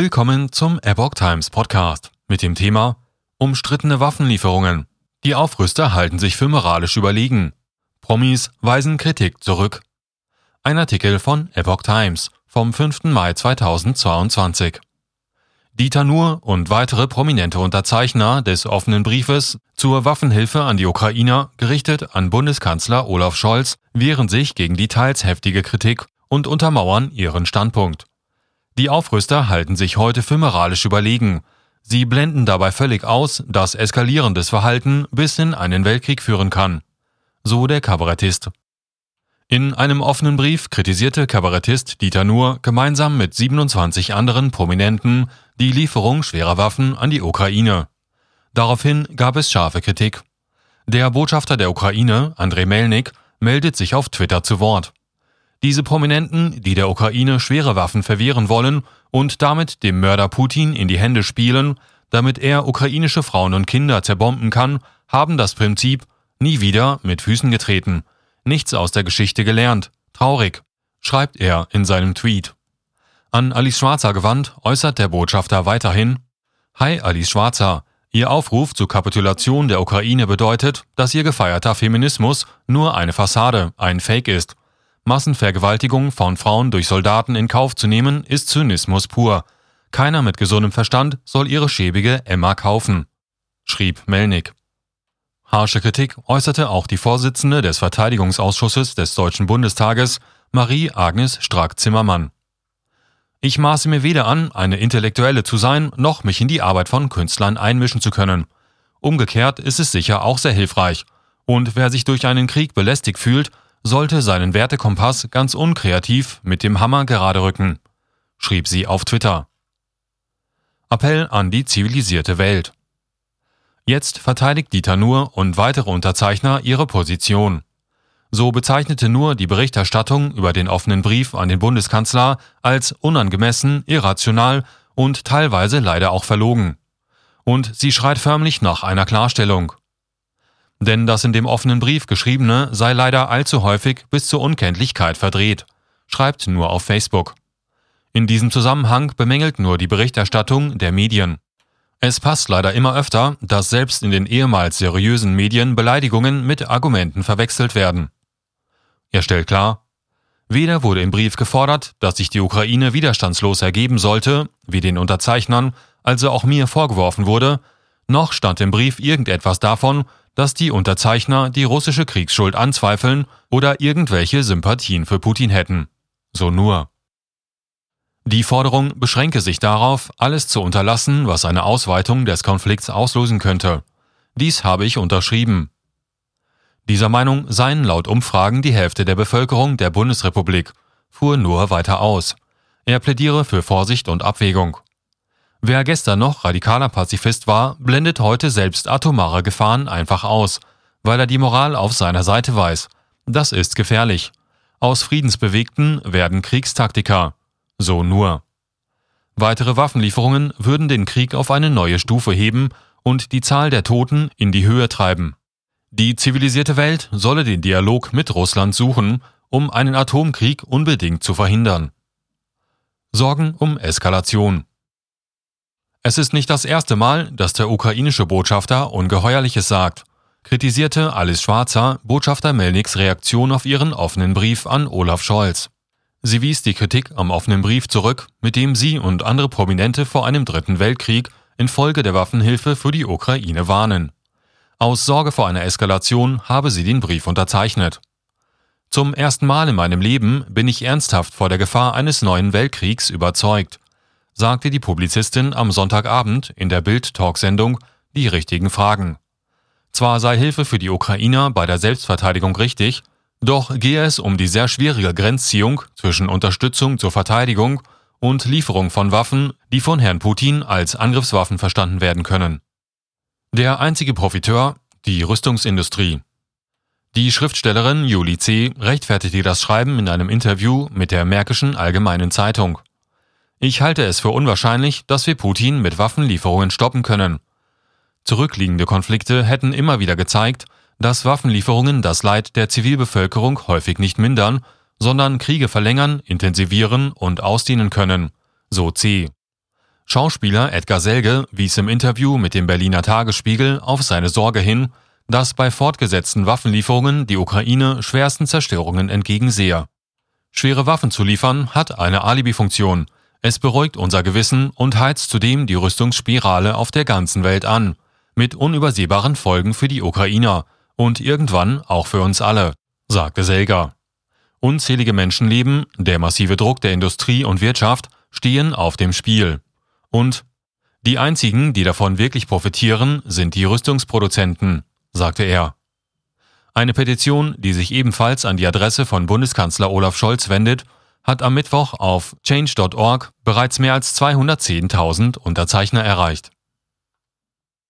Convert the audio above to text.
Willkommen zum Epoch Times Podcast mit dem Thema Umstrittene Waffenlieferungen. Die Aufrüster halten sich für moralisch überlegen. Promis weisen Kritik zurück. Ein Artikel von Epoch Times vom 5. Mai 2022. Dieter Nuhr und weitere prominente Unterzeichner des offenen Briefes zur Waffenhilfe an die Ukrainer, gerichtet an Bundeskanzler Olaf Scholz, wehren sich gegen die teils heftige Kritik und untermauern ihren Standpunkt. Die Aufrüster halten sich heute für moralisch überlegen. Sie blenden dabei völlig aus, dass eskalierendes Verhalten bis in einen Weltkrieg führen kann. So der Kabarettist. In einem offenen Brief kritisierte Kabarettist Dieter Nuhr gemeinsam mit 27 anderen Prominenten die Lieferung schwerer Waffen an die Ukraine. Daraufhin gab es scharfe Kritik. Der Botschafter der Ukraine, Andrei Melnik, meldet sich auf Twitter zu Wort. Diese Prominenten, die der Ukraine schwere Waffen verwehren wollen und damit dem Mörder Putin in die Hände spielen, damit er ukrainische Frauen und Kinder zerbomben kann, haben das Prinzip nie wieder mit Füßen getreten – nichts aus der Geschichte gelernt. Traurig, schreibt er in seinem Tweet. An Alice Schwarzer gewandt äußert der Botschafter weiterhin Hi Alice Schwarzer, Ihr Aufruf zur Kapitulation der Ukraine bedeutet, dass Ihr gefeierter Feminismus nur eine Fassade, ein Fake ist. Massenvergewaltigung von Frauen durch Soldaten in Kauf zu nehmen, ist Zynismus pur. Keiner mit gesundem Verstand soll ihre schäbige Emma kaufen, schrieb Melnik. Harsche Kritik äußerte auch die Vorsitzende des Verteidigungsausschusses des Deutschen Bundestages, Marie-Agnes Strack-Zimmermann. Ich maße mir weder an, eine Intellektuelle zu sein, noch mich in die Arbeit von Künstlern einmischen zu können. Umgekehrt ist es sicher auch sehr hilfreich. Und wer sich durch einen Krieg belästigt fühlt, sollte seinen Wertekompass ganz unkreativ mit dem Hammer gerade rücken, schrieb sie auf Twitter. Appell an die zivilisierte Welt. Jetzt verteidigt Dieter Nuhr und weitere Unterzeichner ihre Position. So bezeichnete Nuhr die Berichterstattung über den offenen Brief an den Bundeskanzler als unangemessen, irrational und teilweise leider auch verlogen. Und sie schreit förmlich nach einer Klarstellung. Denn das in dem offenen Brief geschriebene sei leider allzu häufig bis zur Unkenntlichkeit verdreht, schreibt Nur auf Facebook. In diesem Zusammenhang bemängelt Nur die Berichterstattung der Medien. Es passt leider immer öfter, dass selbst in den ehemals seriösen Medien Beleidigungen mit Argumenten verwechselt werden. Er stellt klar, weder wurde im Brief gefordert, dass sich die Ukraine widerstandslos ergeben sollte, wie den Unterzeichnern, also auch mir vorgeworfen wurde, noch stand im Brief irgendetwas davon, dass die Unterzeichner die russische Kriegsschuld anzweifeln oder irgendwelche Sympathien für Putin hätten. So nur. Die Forderung beschränke sich darauf, alles zu unterlassen, was eine Ausweitung des Konflikts auslösen könnte. Dies habe ich unterschrieben. Dieser Meinung seien laut Umfragen die Hälfte der Bevölkerung der Bundesrepublik, fuhr nur weiter aus. Er plädiere für Vorsicht und Abwägung. Wer gestern noch radikaler Pazifist war, blendet heute selbst atomare Gefahren einfach aus, weil er die Moral auf seiner Seite weiß. Das ist gefährlich. Aus Friedensbewegten werden Kriegstaktiker. So nur. Weitere Waffenlieferungen würden den Krieg auf eine neue Stufe heben und die Zahl der Toten in die Höhe treiben. Die zivilisierte Welt solle den Dialog mit Russland suchen, um einen Atomkrieg unbedingt zu verhindern. Sorgen um Eskalation. Es ist nicht das erste Mal, dass der ukrainische Botschafter Ungeheuerliches sagt, kritisierte Alice Schwarzer Botschafter Melniks Reaktion auf ihren offenen Brief an Olaf Scholz. Sie wies die Kritik am offenen Brief zurück, mit dem sie und andere Prominente vor einem dritten Weltkrieg infolge der Waffenhilfe für die Ukraine warnen. Aus Sorge vor einer Eskalation habe sie den Brief unterzeichnet. Zum ersten Mal in meinem Leben bin ich ernsthaft vor der Gefahr eines neuen Weltkriegs überzeugt, sagte die Publizistin am Sonntagabend in der Bild-Talk-Sendung Die richtigen Fragen. Zwar sei Hilfe für die Ukrainer bei der Selbstverteidigung richtig, doch gehe es um die sehr schwierige Grenzziehung zwischen Unterstützung zur Verteidigung und Lieferung von Waffen, die von Herrn Putin als Angriffswaffen verstanden werden können. Der einzige Profiteur, die Rüstungsindustrie. Die Schriftstellerin Julie C. rechtfertigte das Schreiben in einem Interview mit der Märkischen Allgemeinen Zeitung. Ich halte es für unwahrscheinlich, dass wir Putin mit Waffenlieferungen stoppen können. Zurückliegende Konflikte hätten immer wieder gezeigt, dass Waffenlieferungen das Leid der Zivilbevölkerung häufig nicht mindern, sondern Kriege verlängern, intensivieren und ausdehnen können, so C. Schauspieler Edgar Selge wies im Interview mit dem Berliner Tagesspiegel auf seine Sorge hin, dass bei fortgesetzten Waffenlieferungen die Ukraine schwersten Zerstörungen entgegensehe. Schwere Waffen zu liefern hat eine Alibi-Funktion. Es beruhigt unser Gewissen und heizt zudem die Rüstungsspirale auf der ganzen Welt an, mit unübersehbaren Folgen für die Ukrainer und irgendwann auch für uns alle, sagte Selger. Unzählige Menschenleben, der massive Druck der Industrie und Wirtschaft stehen auf dem Spiel. Und die einzigen, die davon wirklich profitieren, sind die Rüstungsproduzenten, sagte er. Eine Petition, die sich ebenfalls an die Adresse von Bundeskanzler Olaf Scholz wendet, hat am Mittwoch auf change.org bereits mehr als 210.000 Unterzeichner erreicht.